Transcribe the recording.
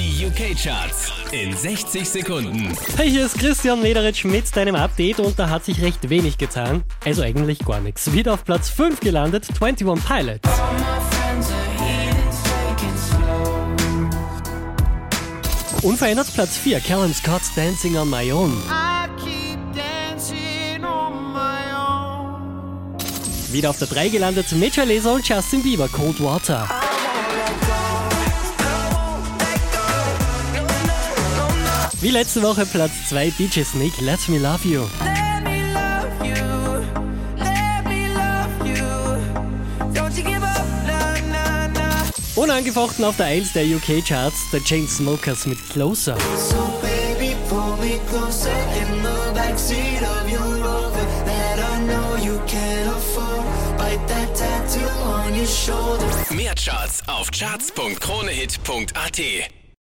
Die UK-Charts in 60 Sekunden. Hey, hier ist Christian Mederitsch mit deinem Update und da hat sich recht wenig getan. Also eigentlich gar nichts. Wieder auf Platz 5 gelandet, 21 Pilots. Unverändert Platz 4, Callum Scott's Dancing on My Own. Wieder auf der 3 gelandet, Major Lazer und Justin Bieber, Cold Water. Wie letzte Woche Platz 2, DJ Snake, Let Me Love You. Unangefochten auf der 1 der UK-Charts, der Chainsmokers mit Closer. So baby, pull me closer in the backseat of your Rover that I know you can't afford. Bite that tattoo on your shoulder. Mehr Charts auf charts.kronehit.at.